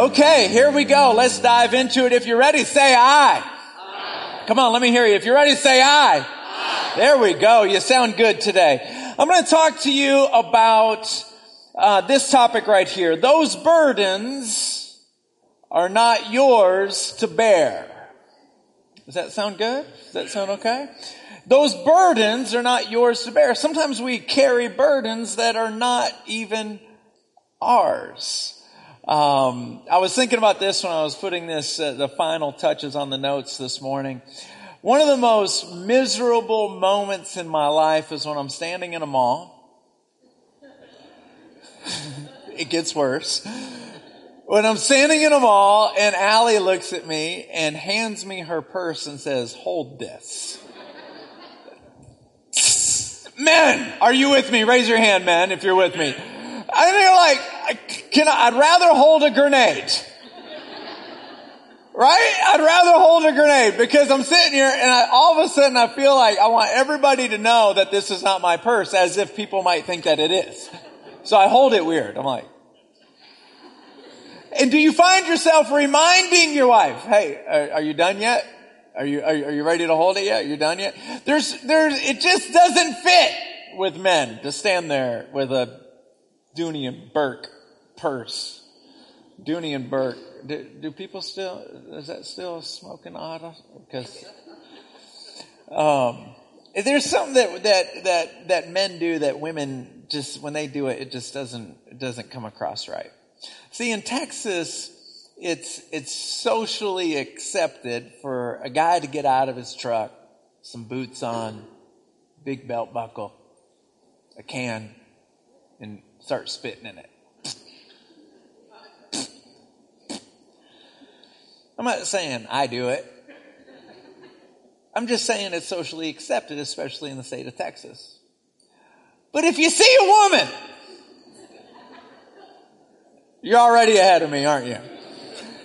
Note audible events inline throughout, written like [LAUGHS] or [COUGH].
Okay, here we go. Let's dive into it. If you're ready, say aye. Come on, let me hear you. If you're ready, say aye. There we go. You sound good today. I'm going to talk to you about uh, this topic right here. Those burdens are not yours to bear. Does that sound good? Does that sound okay? Those burdens are not yours to bear. Sometimes we carry burdens that are not even ours. Um, I was thinking about this when I was putting this, uh, the final touches on the notes this morning. One of the most miserable moments in my life is when I'm standing in a mall. [LAUGHS] it gets worse. When I'm standing in a mall and Allie looks at me and hands me her purse and says, hold this. [LAUGHS] men, are you with me? Raise your hand, men, if you're with me. And you're like, can I, I'd rather hold a grenade. Right? I'd rather hold a grenade because I'm sitting here and I, all of a sudden I feel like I want everybody to know that this is not my purse as if people might think that it is. So I hold it weird. I'm like, and do you find yourself reminding your wife, hey, are, are you done yet? Are you, are, are you ready to hold it yet? Are you done yet? There's, there's, it just doesn't fit with men to stand there with a Dooney and Bourke purse. Dooney and Bourke. Do, do, people still, is that still smoking auto? Because, um, there's something that, that, that, that men do that women just, when they do it, it just doesn't, it doesn't come across right. See, in Texas, it's, it's socially accepted for a guy to get out of his truck, some boots on, big belt buckle, a can, and start spitting in it. I'm not saying I do it. I'm just saying it's socially accepted, especially in the state of Texas. But if you see a woman, you're already ahead of me, aren't you?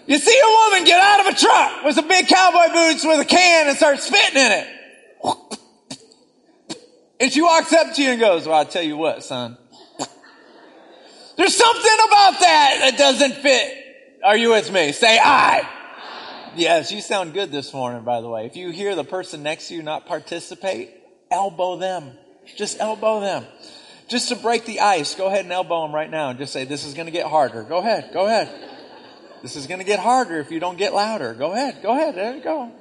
You see a woman get out of a truck with some big cowboy boots with a can and start spitting in it. And she walks up to you and goes, well, I'll tell you what, son. There's something about that that doesn't fit. Are you with me? Say aye. Yes, you sound good this morning, by the way. If you hear the person next to you not participate, elbow them. Just elbow them. Just to break the ice, go ahead and elbow them right now and just say, this is going to get harder. Go ahead. Go ahead. This is going to get harder if you don't get louder. Go ahead. Go ahead. There you go.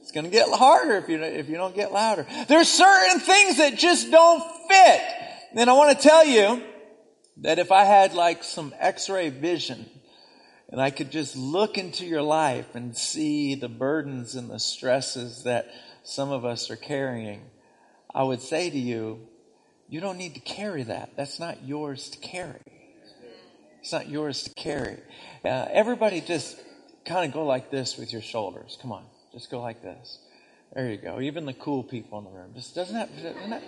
It's going to get harder if you, if you don't get louder. There's certain things that just don't fit. And I want to tell you that if I had like some x-ray vision and I could just look into your life and see the burdens and the stresses that some of us are carrying, I would say to you, you don't need to carry that. That's not yours to carry. It's not yours to carry. Uh, everybody just kind of go like this with your shoulders. Come on. Just go like this. There you go. Even the cool people in the room. Just doesn't that, doesn't that,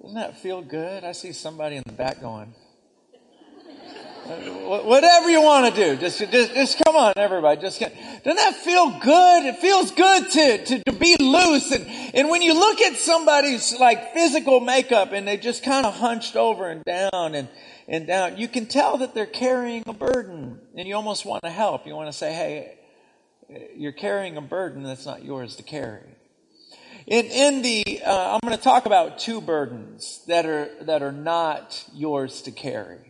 doesn't that feel good? I see somebody in the back going, Whatever you want to do, just, just, just come on, everybody. Just get, doesn't that feel good? It feels good to, to, to be loose. And, and when you look at somebody's like physical makeup and they just kind of hunched over and down and, and down, you can tell that they're carrying a burden and you almost want to help. You want to say, Hey, you're carrying a burden that's not yours to carry. In, in the, uh, I'm going to talk about two burdens that are, that are not yours to carry.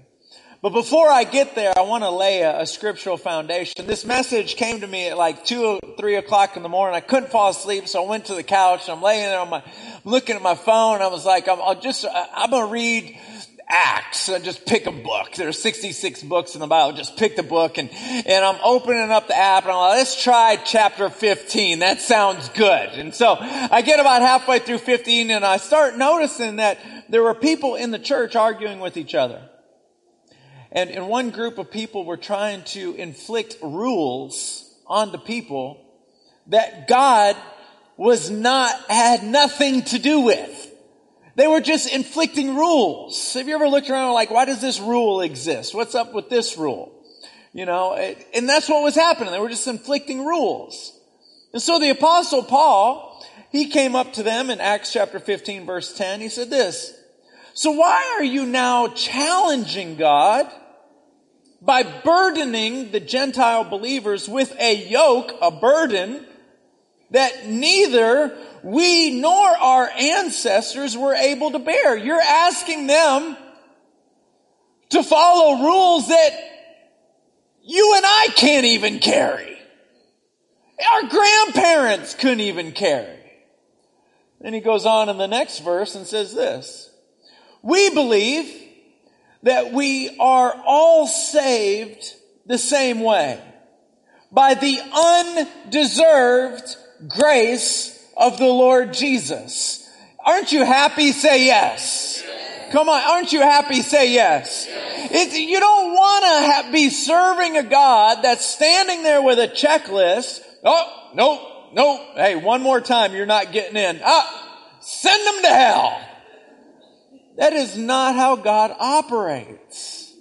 But before I get there, I want to lay a, a, scriptural foundation. This message came to me at like two, three o'clock in the morning. I couldn't fall asleep, so I went to the couch. And I'm laying there on my, looking at my phone. I was like, I'm, I'll just, I'm gonna read Acts and just pick a book. There are 66 books in the Bible. Just pick the book and, and I'm opening up the app and I'm like, let's try chapter 15. That sounds good. And so I get about halfway through 15 and I start noticing that there were people in the church arguing with each other. And, and one group of people were trying to inflict rules on the people that God was not, had nothing to do with. They were just inflicting rules. Have you ever looked around like, why does this rule exist? What's up with this rule? You know, and that's what was happening. They were just inflicting rules. And so the apostle Paul, he came up to them in Acts chapter 15 verse 10. He said this, so why are you now challenging God by burdening the Gentile believers with a yoke, a burden, that neither we nor our ancestors were able to bear. You're asking them to follow rules that you and I can't even carry. Our grandparents couldn't even carry. Then he goes on in the next verse and says this. We believe that we are all saved the same way by the undeserved grace of the Lord Jesus. Aren't you happy? Say yes. Come on, aren't you happy? Say yes. It, you don't want to be serving a God that's standing there with a checklist. Oh, no, no. Hey, one more time, you're not getting in. Ah, send them to hell. That is not how God operates.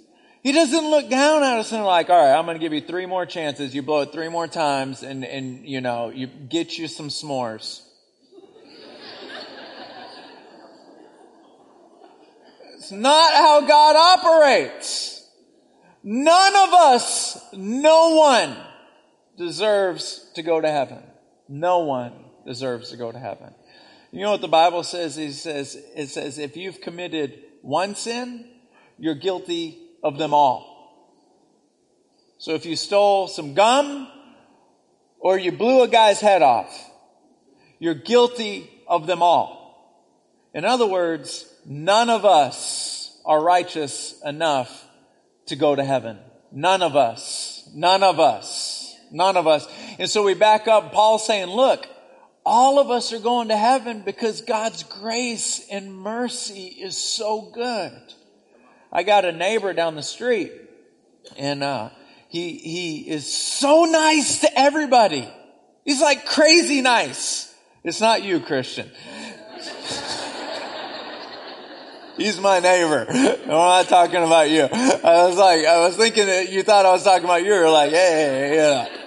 He doesn't look down at us and like, all right, I'm going to give you three more chances. You blow it three more times and, and, you know, you get you some s'mores. it's not how God operates. None of us, no one deserves to go to heaven. No one deserves to go to heaven. You know what the Bible says? It says, it says, if you've committed one sin, you're guilty of them all. So if you stole some gum or you blew a guy's head off, you're guilty of them all. In other words, none of us are righteous enough to go to heaven. None of us. None of us. None of us. And so we back up, Paul saying, look, all of us are going to heaven because God's grace and mercy is so good. I got a neighbor down the street and, uh, he, he is so nice to everybody. He's like crazy nice. It's not you, Christian. [LAUGHS] He's my neighbor. I'm not talking about you. I was like, I was thinking that you thought I was talking about you. You're like, hey, yeah.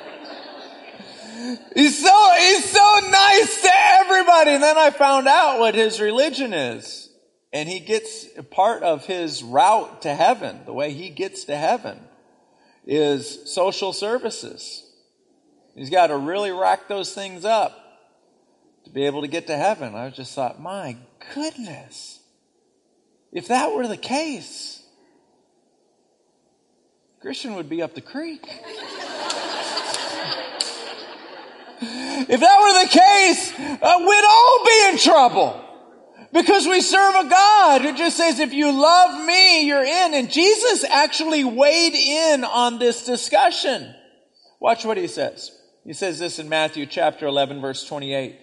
He's so, he's so nice to everybody. And then I found out what his religion is. And he gets part of his route to heaven, the way he gets to heaven is social services. He's got to really rack those things up to be able to get to heaven. I just thought, my goodness, if that were the case, Christian would be up the creek. [LAUGHS] if that were the case, uh, we'd all be in trouble. Because we serve a God who just says, if you love me, you're in. And Jesus actually weighed in on this discussion. Watch what he says. He says this in Matthew chapter 11 verse 28.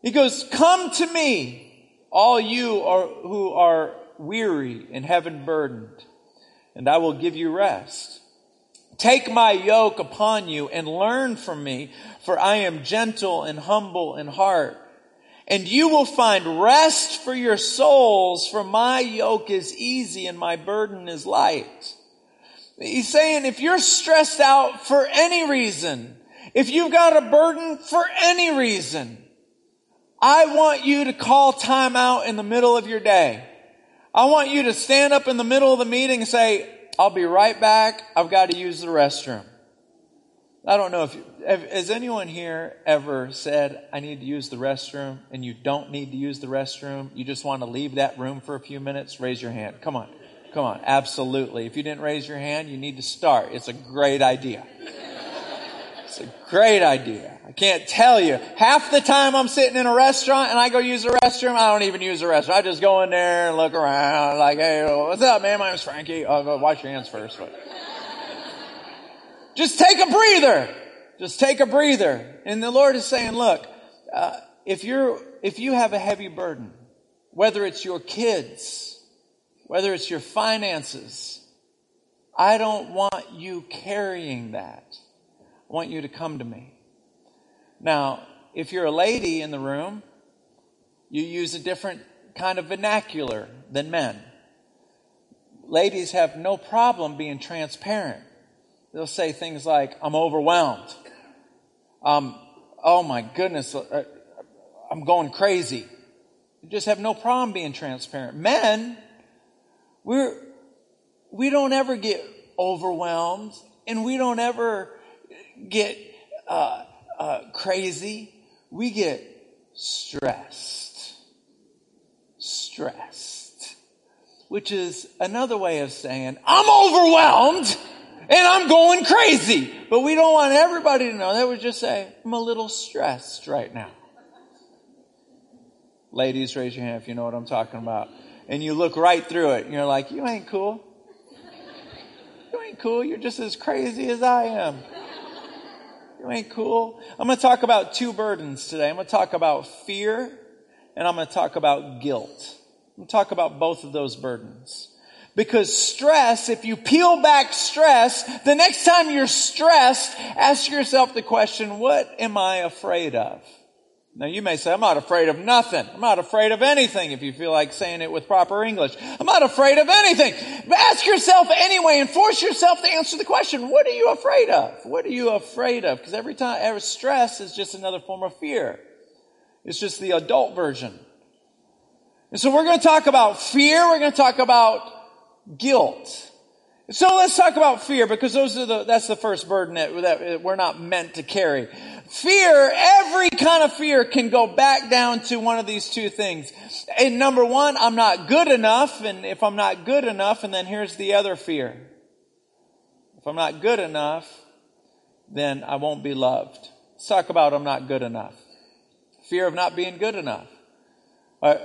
He goes, come to me, all you are, who are weary and heavy burdened, and I will give you rest. Take my yoke upon you and learn from me, for I am gentle and humble in heart and you will find rest for your souls, for my yoke is easy and my burden is light. He's saying if you're stressed out for any reason, if you've got a burden for any reason, I want you to call time out in the middle of your day. I want you to stand up in the middle of the meeting and say, I'll be right back. I've got to use the restroom. I don't know if has anyone here ever said, I need to use the restroom, and you don't need to use the restroom? You just want to leave that room for a few minutes? Raise your hand. Come on. Come on. Absolutely. If you didn't raise your hand, you need to start. It's a great idea. It's a great idea. I can't tell you. Half the time I'm sitting in a restaurant and I go use the restroom, I don't even use the restroom. I just go in there and look around like, hey, what's up, man? My name's Frankie. I'll go wash your hands first. But. Just take a breather. Just take a breather. And the Lord is saying, look, uh, if you're, if you have a heavy burden, whether it's your kids, whether it's your finances, I don't want you carrying that. I want you to come to me. Now, if you're a lady in the room, you use a different kind of vernacular than men. Ladies have no problem being transparent. They'll say things like, I'm overwhelmed. Um, oh my goodness, uh, I'm going crazy. You just have no problem being transparent. Men, we're, we don't ever get overwhelmed and we don't ever get uh, uh, crazy. We get stressed. Stressed. Which is another way of saying, I'm overwhelmed and I'm going crazy. But we don't want everybody to know that. We just say, I'm a little stressed right now. Ladies, raise your hand if you know what I'm talking about. And you look right through it and you're like, you ain't cool. You ain't cool. You're just as crazy as I am. You ain't cool. I'm going to talk about two burdens today. I'm going to talk about fear and I'm going to talk about guilt. I'm going to talk about both of those burdens. Because stress, if you peel back stress, the next time you're stressed, ask yourself the question, what am I afraid of? Now you may say, I'm not afraid of nothing. I'm not afraid of anything if you feel like saying it with proper English. I'm not afraid of anything. But ask yourself anyway and force yourself to answer the question, what are you afraid of? What are you afraid of? Because every time, every stress is just another form of fear. It's just the adult version. And so we're going to talk about fear. We're going to talk about guilt. So let's talk about fear because those are the, that's the first burden that, that we're not meant to carry. Fear, every kind of fear can go back down to one of these two things. And number one, I'm not good enough. And if I'm not good enough, and then here's the other fear. If I'm not good enough, then I won't be loved. Let's talk about I'm not good enough. Fear of not being good enough. I,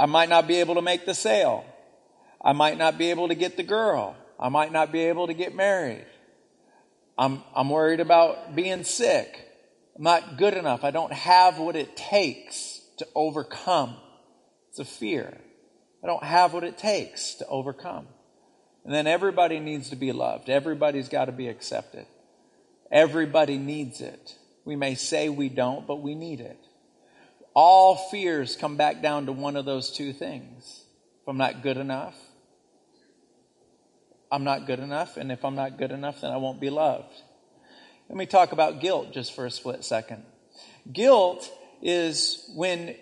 I might not be able to make the sale. I might not be able to get the girl. I might not be able to get married. I'm, I'm worried about being sick. I'm not good enough. I don't have what it takes to overcome. It's a fear. I don't have what it takes to overcome. And then everybody needs to be loved. Everybody's got to be accepted. Everybody needs it. We may say we don't, but we need it. All fears come back down to one of those two things. If I'm not good enough, I'm not good enough, and if I'm not good enough, then I won't be loved. Let me talk about guilt just for a split second. Guilt is when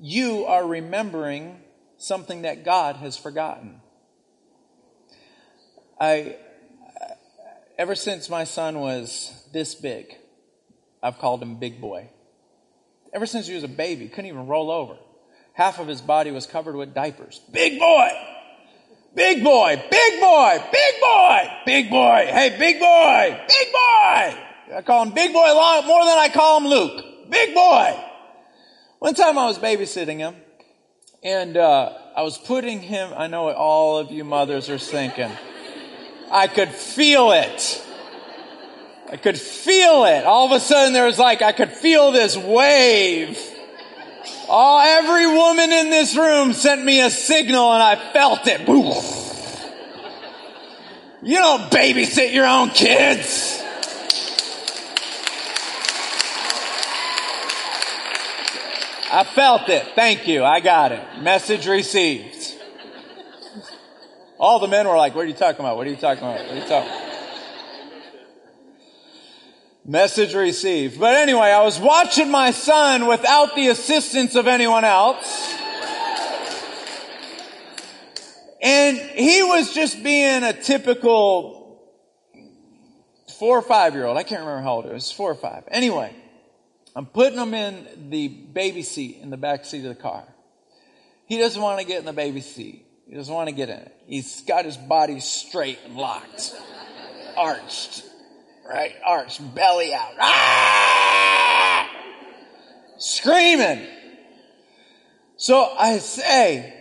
you are remembering something that God has forgotten. I, ever since my son was this big, I've called him Big Boy. Ever since he was a baby, couldn't even roll over. Half of his body was covered with diapers. Big Boy! Big boy, big boy, big boy, big boy. Hey, big boy, big boy. I call him big boy a lot more than I call him Luke. Big boy. One time I was babysitting him and uh, I was putting him, I know what all of you mothers are thinking. I could feel it. I could feel it. All of a sudden there was like, I could feel this wave Oh, every woman in this room sent me a signal and I felt it. You don't babysit your own kids. I felt it. Thank you. I got it. Message received. All the men were like, what are you talking about? What are you talking about? What are you talking about? Message received. But anyway, I was watching my son without the assistance of anyone else. And he was just being a typical four or five year old. I can't remember how old it was. Four or five. Anyway, I'm putting him in the baby seat in the back seat of the car. He doesn't want to get in the baby seat. He doesn't want to get in it. He's got his body straight and locked, arched right? Arch, belly out. Ah! Screaming. So I say,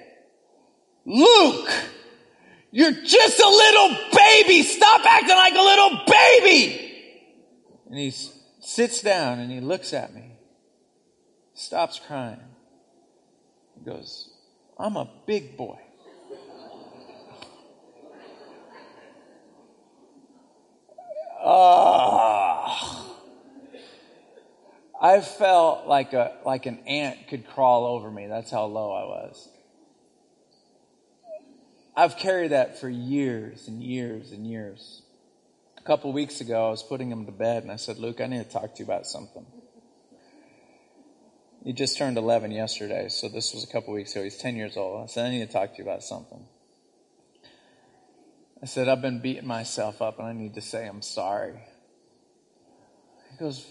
Luke, you're just a little baby. Stop acting like a little baby. And he sits down and he looks at me, stops crying. He goes, I'm a big boy. Oh. I felt like a like an ant could crawl over me. That's how low I was. I've carried that for years and years and years. A couple weeks ago, I was putting him to bed, and I said, "Luke, I need to talk to you about something." He just turned 11 yesterday, so this was a couple weeks ago. He's 10 years old. I said, "I need to talk to you about something." I said, I've been beating myself up and I need to say I'm sorry. He goes,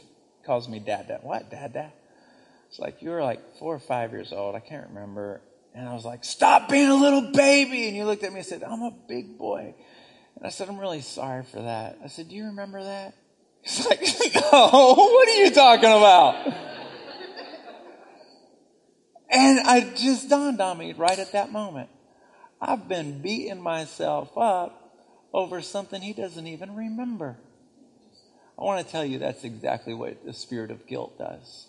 calls me dad, dad. What, dad, dad? It's like, you were like four or five years old. I can't remember. And I was like, stop being a little baby. And you looked at me and said, I'm a big boy. And I said, I'm really sorry for that. I said, do you remember that? He's like, [LAUGHS] no, what are you talking about? and I just dawned on me right at that moment. I've been beating myself up over something he doesn't even remember. I want to tell you that's exactly what the spirit of guilt does.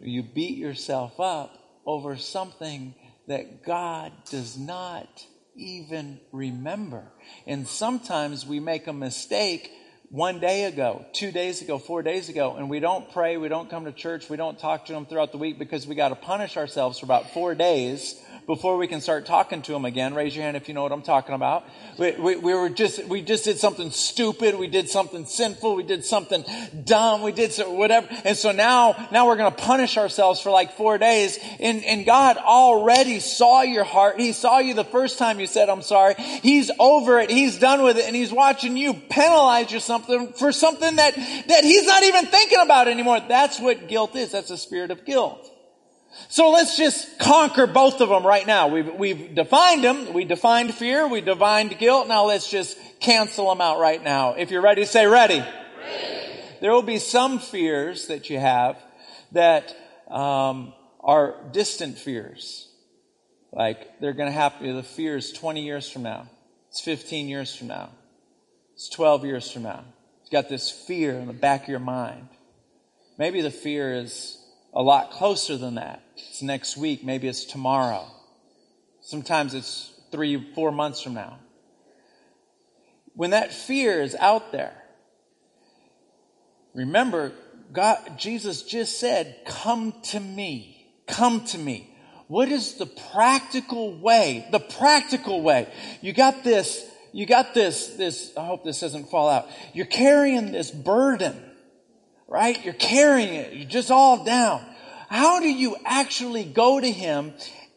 You beat yourself up over something that God does not even remember. And sometimes we make a mistake one day ago, two days ago, four days ago, and we don't pray, we don't come to church, we don't talk to them throughout the week because we got to punish ourselves for about four days before we can start talking to them again. Raise your hand if you know what I'm talking about. We, we, we, were just, we just did something stupid. We did something sinful. We did something dumb. We did so, whatever. And so now, now we're going to punish ourselves for like four days. And, and God already saw your heart. He saw you the first time you said, I'm sorry. He's over it. He's done with it. And he's watching you penalize you something for something that, that he's not even thinking about anymore. That's what guilt is. That's a spirit of guilt. So let's just conquer both of them right now. We've, we've defined them. We defined fear. We defined guilt. Now let's just cancel them out right now. If you're ready, say ready. ready. There will be some fears that you have that um, are distant fears. Like they're going to happen. The fear is 20 years from now. It's 15 years from now. It's 12 years from now. You've got this fear in the back of your mind. Maybe the fear is a lot closer than that. It's next week, maybe it's tomorrow. Sometimes it's three, four months from now. When that fear is out there, remember, God, Jesus just said, come to me. Come to me. What is the practical way? The practical way. You got this, you got this, this, I hope this doesn't fall out. You're carrying this burden right? You're carrying it. You're just all down. How do you actually go to him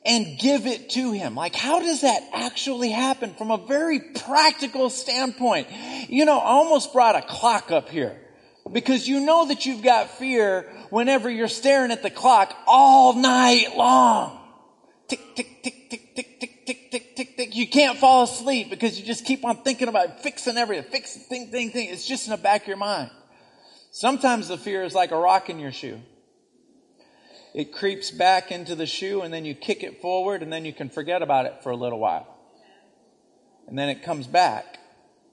and give it to him? Like, how does that actually happen from a very practical standpoint? You know, I almost brought a clock up here because you know that you've got fear whenever you're staring at the clock all night long. Tick, tick, tick, tick, tick, tick, tick, tick, tick, tick. You can't fall asleep because you just keep on thinking about fixing everything, fixing thing, thing, thing. It's just in the back of your mind. Sometimes the fear is like a rock in your shoe. It creeps back into the shoe and then you kick it forward and then you can forget about it for a little while. And then it comes back.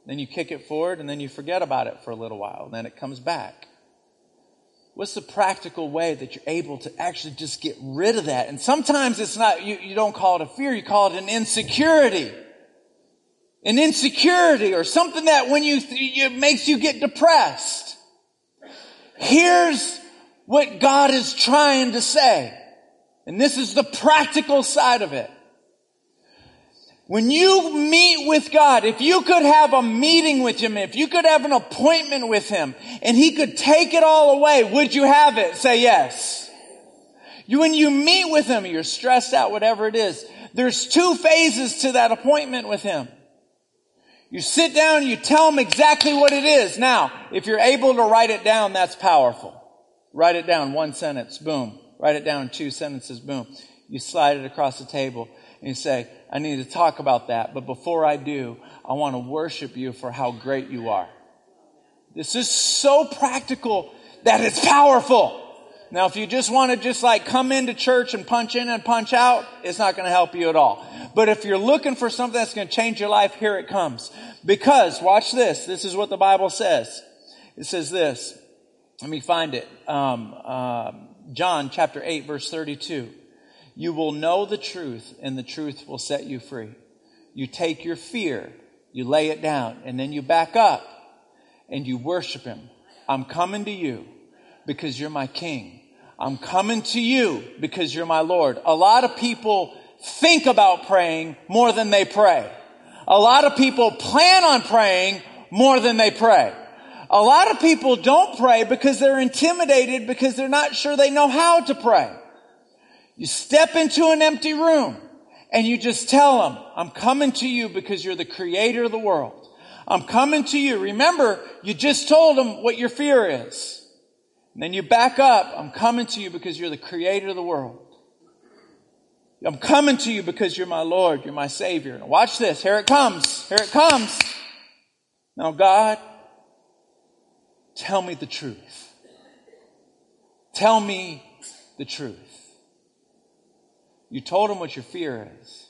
Then you kick it forward and then you forget about it for a little while. And then it comes back. What's the practical way that you're able to actually just get rid of that? And sometimes it's not, you, you don't call it a fear, you call it an insecurity. An insecurity or something that when you, it makes you get depressed. Here's what God is trying to say. And this is the practical side of it. When you meet with God, if you could have a meeting with Him, if you could have an appointment with Him, and He could take it all away, would you have it? Say yes. You, when you meet with Him, you're stressed out, whatever it is, there's two phases to that appointment with Him. You sit down, and you tell them exactly what it is. Now, if you're able to write it down, that's powerful. Write it down, one sentence, boom. Write it down, two sentences, boom. You slide it across the table and you say, I need to talk about that, but before I do, I want to worship you for how great you are. This is so practical that it's powerful. Now, if you just want to just like come into church and punch in and punch out, it's not going to help you at all. But if you're looking for something that's going to change your life, here it comes. Because, watch this. This is what the Bible says. It says this. Let me find it. Um, uh, John chapter 8 verse 32. You will know the truth and the truth will set you free. You take your fear, you lay it down, and then you back up and you worship Him. I'm coming to you because you're my King. I'm coming to you because you're my Lord. A lot of people think about praying more than they pray. A lot of people plan on praying more than they pray. A lot of people don't pray because they're intimidated because they're not sure they know how to pray. You step into an empty room And you just tell them, I'm coming to you because you're the creator of the world. I'm coming to you. Remember, you just told them what your fear is. And then you back up. I'm coming to you because you're the creator of the world. I'm coming to you because you're my Lord. You're my Savior. Now watch this. Here it comes. Here it comes. Now, God, tell me the truth. Tell me the truth. You told him what your fear is.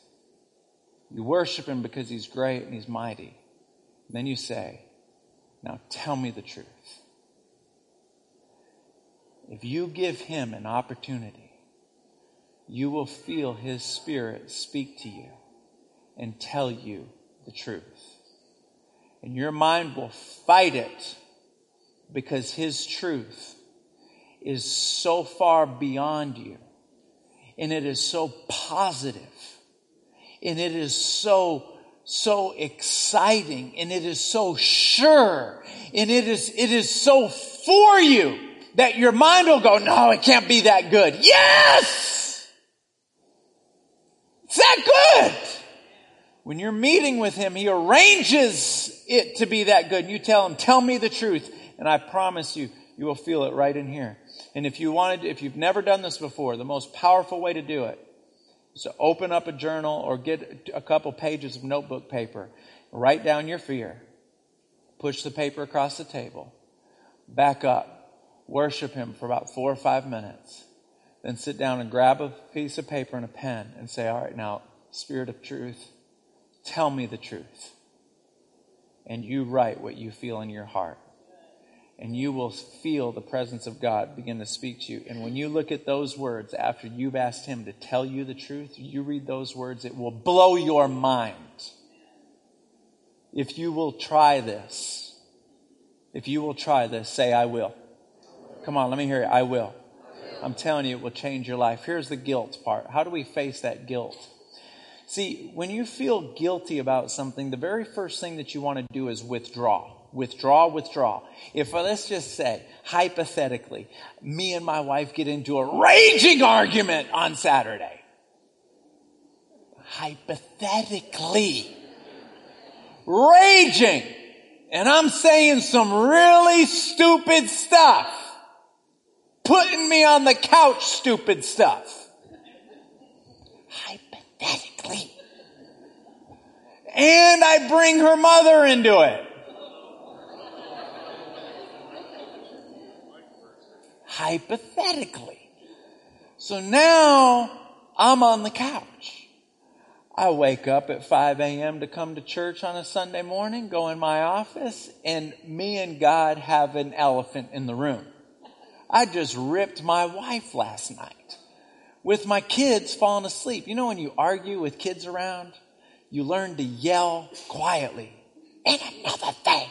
You worship him because he's great and he's mighty. Then you say, Now tell me the truth. If you give him an opportunity, you will feel his spirit speak to you and tell you the truth. And your mind will fight it because his truth is so far beyond you and it is so positive and it is so so exciting and it is so sure and it is it is so for you that your mind will go no it can't be that good yes it's that good? When you're meeting with him he arranges it to be that good. And you tell him tell me the truth and i promise you you will feel it right in here. And if you wanted, if you've never done this before, the most powerful way to do it is to open up a journal or get a couple pages of notebook paper, write down your fear, push the paper across the table, back up, worship Him for about four or five minutes, then sit down and grab a piece of paper and a pen and say, All right, now, Spirit of truth, tell me the truth. And you write what you feel in your heart and you will feel the presence of God begin to speak to you. And when you look at those words after you've asked Him to tell you the truth, you read those words, it will blow your mind. If you will try this, if you will try this, say, I will. Come on, let me hear it. I will. I'm telling you, it will change your life. Here's the guilt part. How do we face that guilt? See, when you feel guilty about something, the very first thing that you want to do is withdraw withdraw, withdraw. If let's just say, hypothetically, me and my wife get into a raging argument on Saturday. Hypothetically. Raging. And I'm saying some really stupid stuff. Putting me on the couch stupid stuff. Hypothetically. And I bring her mother into it. hypothetically. So now I'm on the couch. I wake up at 5 a.m. to come to church on a Sunday morning, go in my office, and me and God have an elephant in the room. I just ripped my wife last night with my kids falling asleep. You know, when you argue with kids around, you learn to yell quietly. And another thing,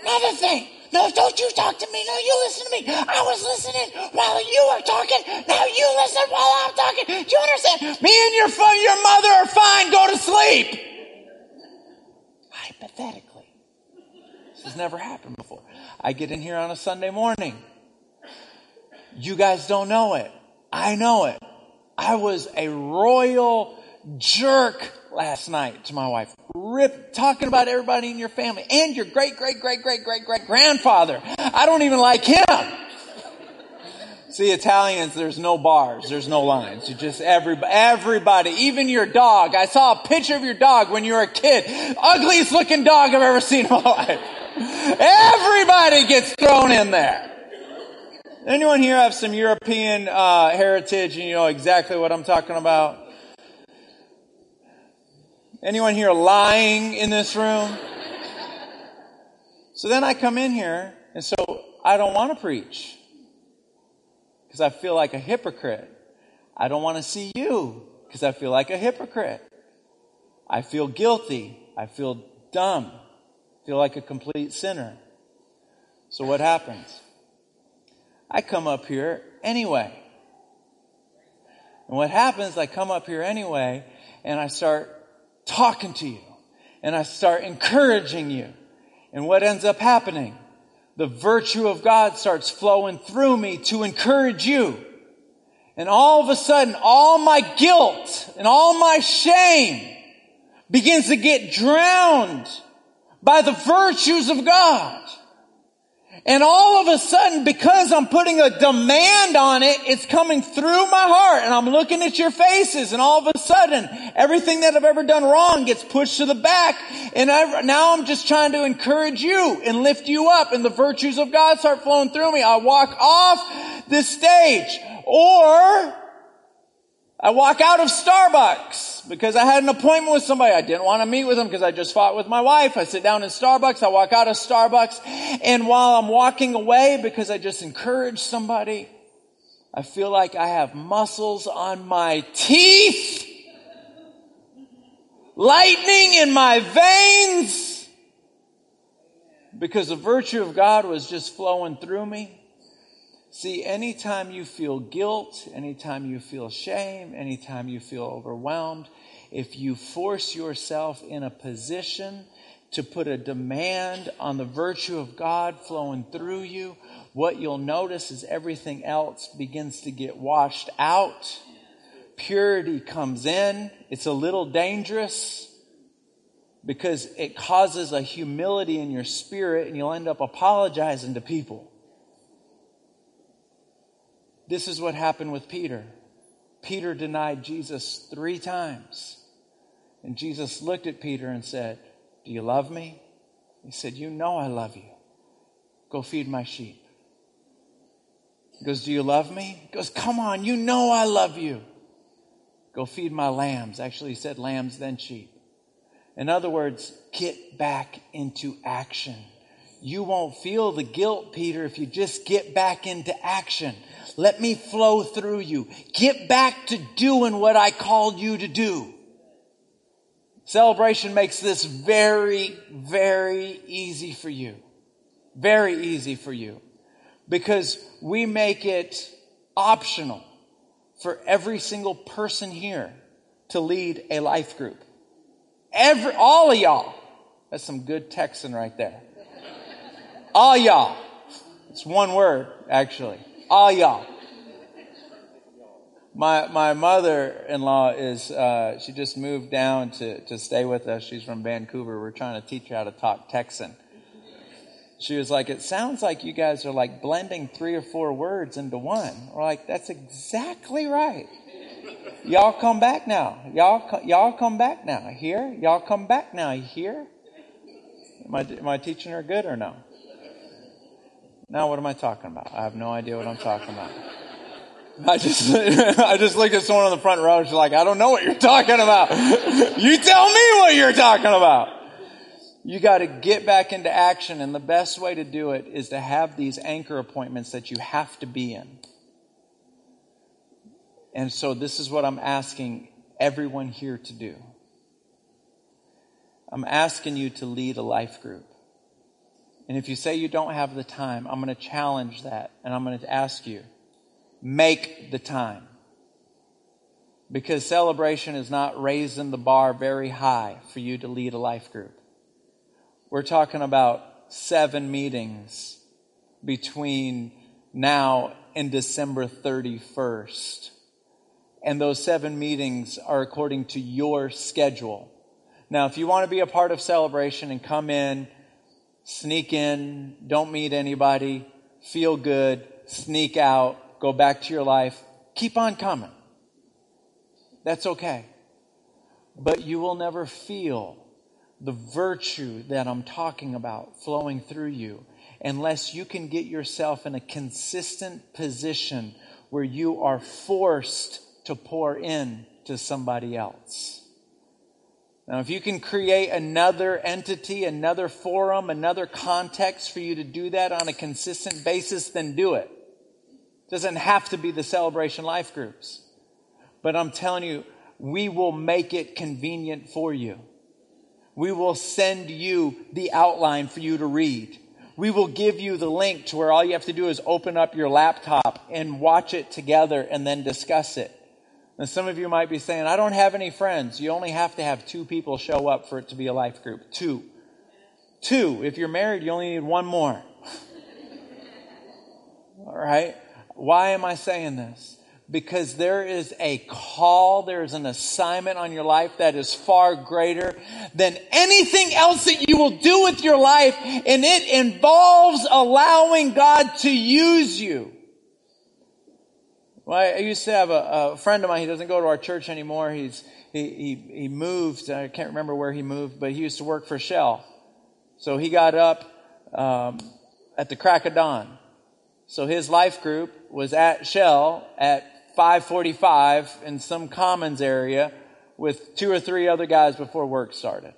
Another thing. No, don't you talk to me. No, you listen to me. I was listening while you were talking. Now you listen while I'm talking. Do you understand? Me and your, your mother are fine. Go to sleep. Hypothetically. This has never happened before. I get in here on a Sunday morning. You guys don't know it. I know it. I was a royal jerk last night to my wife. Rip, talking about everybody in your family and your great, great, great, great, great, great grandfather. I don't even like him. See, Italians, there's no bars, there's no lines. You just everybody, everybody, even your dog. I saw a picture of your dog when you were a kid. Ugliest looking dog I've ever seen in my [LAUGHS] life. Everybody gets thrown in there. Anyone here have some European uh, heritage and you know exactly what I'm talking about? Anyone here lying in this room? So then I come in here, and so I don't want to preach because I feel like a hypocrite. I don't want to see you because I feel like a hypocrite. I feel guilty. I feel dumb. Feel like a complete sinner. So what happens? I come up here anyway. And what happens, I come up here anyway, and I start talking to you and I start encouraging you. And what ends up happening? The virtue of God starts flowing through me to encourage you. And all of a sudden, all my guilt and all my shame begins to get drowned by the virtues of God. And all of a sudden, because I'm putting a demand on it, it's coming through my heart and I'm looking at your faces and all of a sudden, everything that I've ever done wrong gets pushed to the back. And I, now I'm just trying to encourage you and lift you up and the virtues of God start flowing through me. I walk off this stage or I walk out of Starbucks because I had an appointment with somebody. I didn't want to meet with them because I just fought with my wife. I sit down in Starbucks. I walk out of Starbucks. And while I'm walking away because I just encouraged somebody, I feel like I have muscles on my teeth, lightning in my veins because the virtue of God was just flowing through me. See, anytime you feel guilt, anytime you feel shame, anytime you feel overwhelmed, if you force yourself in a position to put a demand on the virtue of God flowing through you, what you'll notice is everything else begins to get washed out. Purity comes in. It's a little dangerous because it causes a humility in your spirit and you'll end up apologizing to people. This is what happened with Peter. Peter denied Jesus three times. And Jesus looked at Peter and said, Do you love me? He said, You know I love you. Go feed my sheep. He goes, Do you love me? He goes, Come on, you know I love you. Go feed my lambs. Actually, he said lambs, then sheep. In other words, get back into action. You won't feel the guilt, Peter, if you just get back into action. Let me flow through you. Get back to doing what I called you to do. Celebration makes this very, very easy for you. Very easy for you. Because we make it optional for every single person here to lead a life group. Every, all of y'all. That's some good Texan right there. All y'all. It's one word, actually all y'all. My, my mother-in-law is, uh, she just moved down to, to stay with us. She's from Vancouver. We're trying to teach her how to talk Texan. She was like, it sounds like you guys are like blending three or four words into one. We're like, that's exactly right. Y'all come back now. Y'all, y'all come back now. Here? Y'all come back now. Here? Am I, am I teaching her good or no? Now, what am I talking about? I have no idea what I'm talking about. I just, [LAUGHS] I just looked at someone on the front row. She's like, I don't know what you're talking about. [LAUGHS] you tell me what you're talking about. You got to get back into action. And the best way to do it is to have these anchor appointments that you have to be in. And so this is what I'm asking everyone here to do. I'm asking you to lead a life group. And if you say you don't have the time, I'm going to challenge that and I'm going to ask you, make the time. Because celebration is not raising the bar very high for you to lead a life group. We're talking about seven meetings between now and December 31st. And those seven meetings are according to your schedule. Now, if you want to be a part of celebration and come in sneak in, don't meet anybody, feel good, sneak out, go back to your life, keep on coming. That's okay. But you will never feel the virtue that I'm talking about flowing through you unless you can get yourself in a consistent position where you are forced to pour in to somebody else. Now, if you can create another entity, another forum, another context for you to do that on a consistent basis, then do it. it doesn't have to be the celebration life groups. But I'm telling you, we will make it convenient for you. We will send you the outline for you to read. We will give you the link to where all you have to do is open up your laptop and watch it together and then discuss it. And some of you might be saying, I don't have any friends. You only have to have two people show up for it to be a life group. Two. Two. If you're married, you only need one more. [LAUGHS] All right? Why am I saying this? because there is a call, there is an assignment on your life that is far greater than anything else that you will do with your life. And it involves allowing God to use you. Well, I used to have a, a friend of mine. He doesn't go to our church anymore. He's, he, he, he moved. I can't remember where he moved, but he used to work for Shell. So he got up, um, at the crack of dawn. So his life group was at Shell at 545 in some commons area with two or three other guys before work started.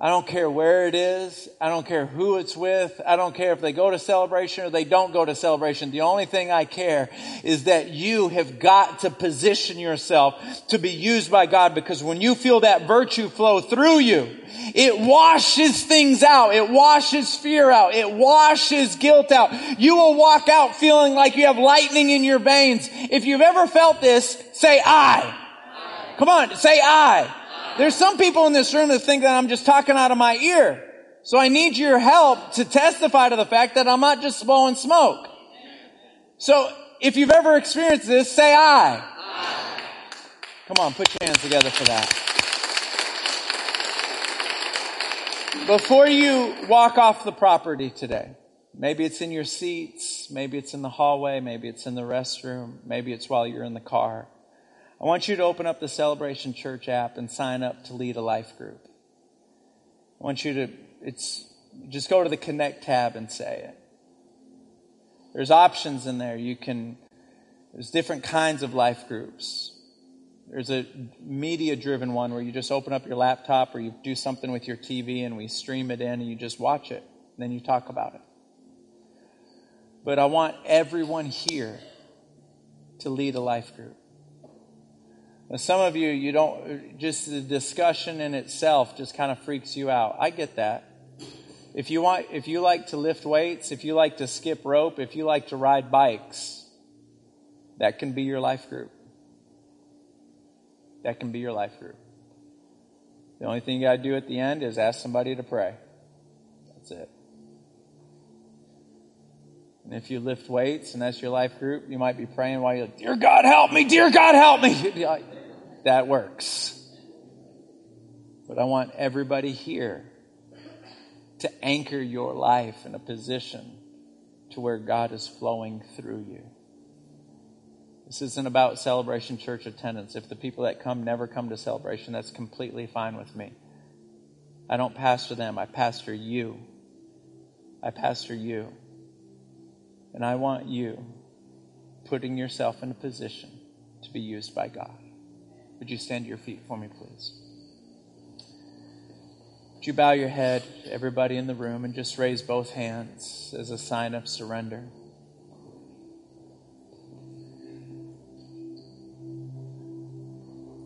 I don't care where it is. I don't care who it's with. I don't care if they go to celebration or they don't go to celebration. The only thing I care is that you have got to position yourself to be used by God because when you feel that virtue flow through you, it washes things out. It washes fear out. It washes guilt out. You will walk out feeling like you have lightning in your veins. If you've ever felt this, say I. Come on, say I. There's some people in this room that think that I'm just talking out of my ear. So I need your help to testify to the fact that I'm not just blowing smoke. So if you've ever experienced this, say I. Come on, put your hands together for that. Before you walk off the property today, maybe it's in your seats, maybe it's in the hallway, maybe it's in the restroom, maybe it's while you're in the car. I want you to open up the Celebration Church app and sign up to lead a life group. I want you to, it's, just go to the Connect tab and say it. There's options in there. You can, there's different kinds of life groups. There's a media driven one where you just open up your laptop or you do something with your TV and we stream it in and you just watch it. And then you talk about it. But I want everyone here to lead a life group. Now, some of you, you don't, just the discussion in itself just kind of freaks you out. I get that. If you want, if you like to lift weights, if you like to skip rope, if you like to ride bikes, that can be your life group. That can be your life group. The only thing you got to do at the end is ask somebody to pray. That's it. And if you lift weights and that's your life group, you might be praying while you're, Dear God, help me, dear God, help me. that works. But I want everybody here to anchor your life in a position to where God is flowing through you. This isn't about celebration church attendance. If the people that come never come to celebration, that's completely fine with me. I don't pastor them, I pastor you. I pastor you. And I want you putting yourself in a position to be used by God. Would you stand to your feet for me, please? Would you bow your head, everybody in the room, and just raise both hands as a sign of surrender?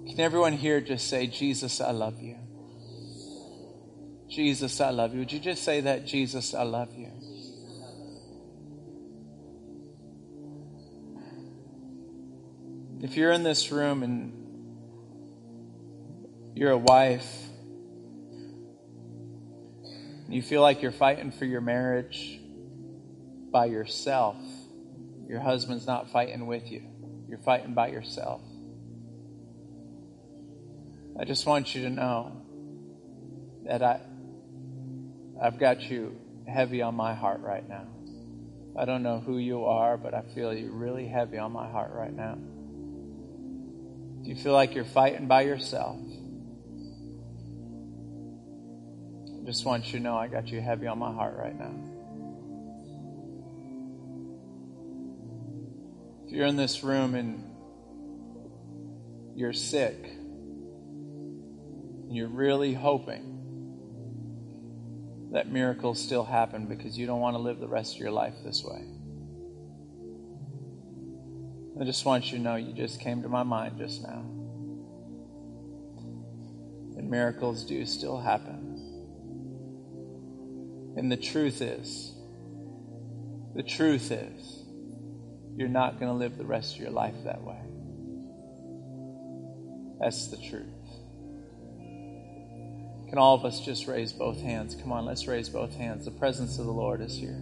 Can everyone here just say, Jesus, I love you? Jesus, I love you. Would you just say that, Jesus, I love you? If you're in this room and you're a wife, you feel like you're fighting for your marriage by yourself, your husband's not fighting with you, you're fighting by yourself. I just want you to know that I, I've got you heavy on my heart right now. I don't know who you are, but I feel you really heavy on my heart right now. Do you feel like you're fighting by yourself? I just want you to know I got you heavy on my heart right now. If you're in this room and you're sick, and you're really hoping that miracles still happen because you don't want to live the rest of your life this way. I just want you to know you just came to my mind just now. And miracles do still happen. And the truth is, the truth is, you're not going to live the rest of your life that way. That's the truth. Can all of us just raise both hands? Come on, let's raise both hands. The presence of the Lord is here.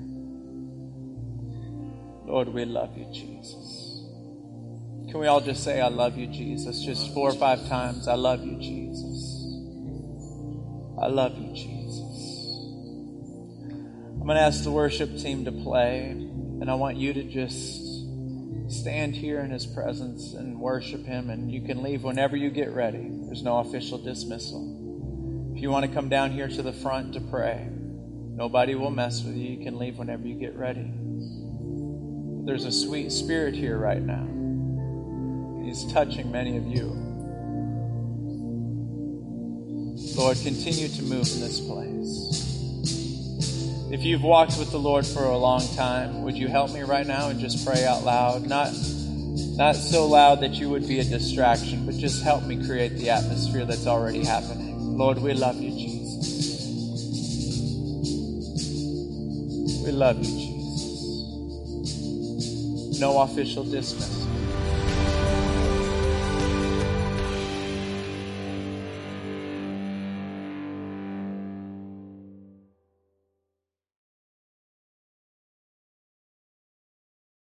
Lord, we love you, Jesus. Can we all just say, I love you, Jesus? Just four or five times. I love you, Jesus. I love you, Jesus. I'm going to ask the worship team to play, and I want you to just stand here in his presence and worship him, and you can leave whenever you get ready. There's no official dismissal. If you want to come down here to the front to pray, nobody will mess with you. You can leave whenever you get ready. There's a sweet spirit here right now. He's touching many of you. Lord, continue to move in this place. If you've walked with the Lord for a long time, would you help me right now and just pray out loud? Not, not so loud that you would be a distraction, but just help me create the atmosphere that's already happening. Lord, we love you, Jesus. We love you, Jesus. No official dismissal.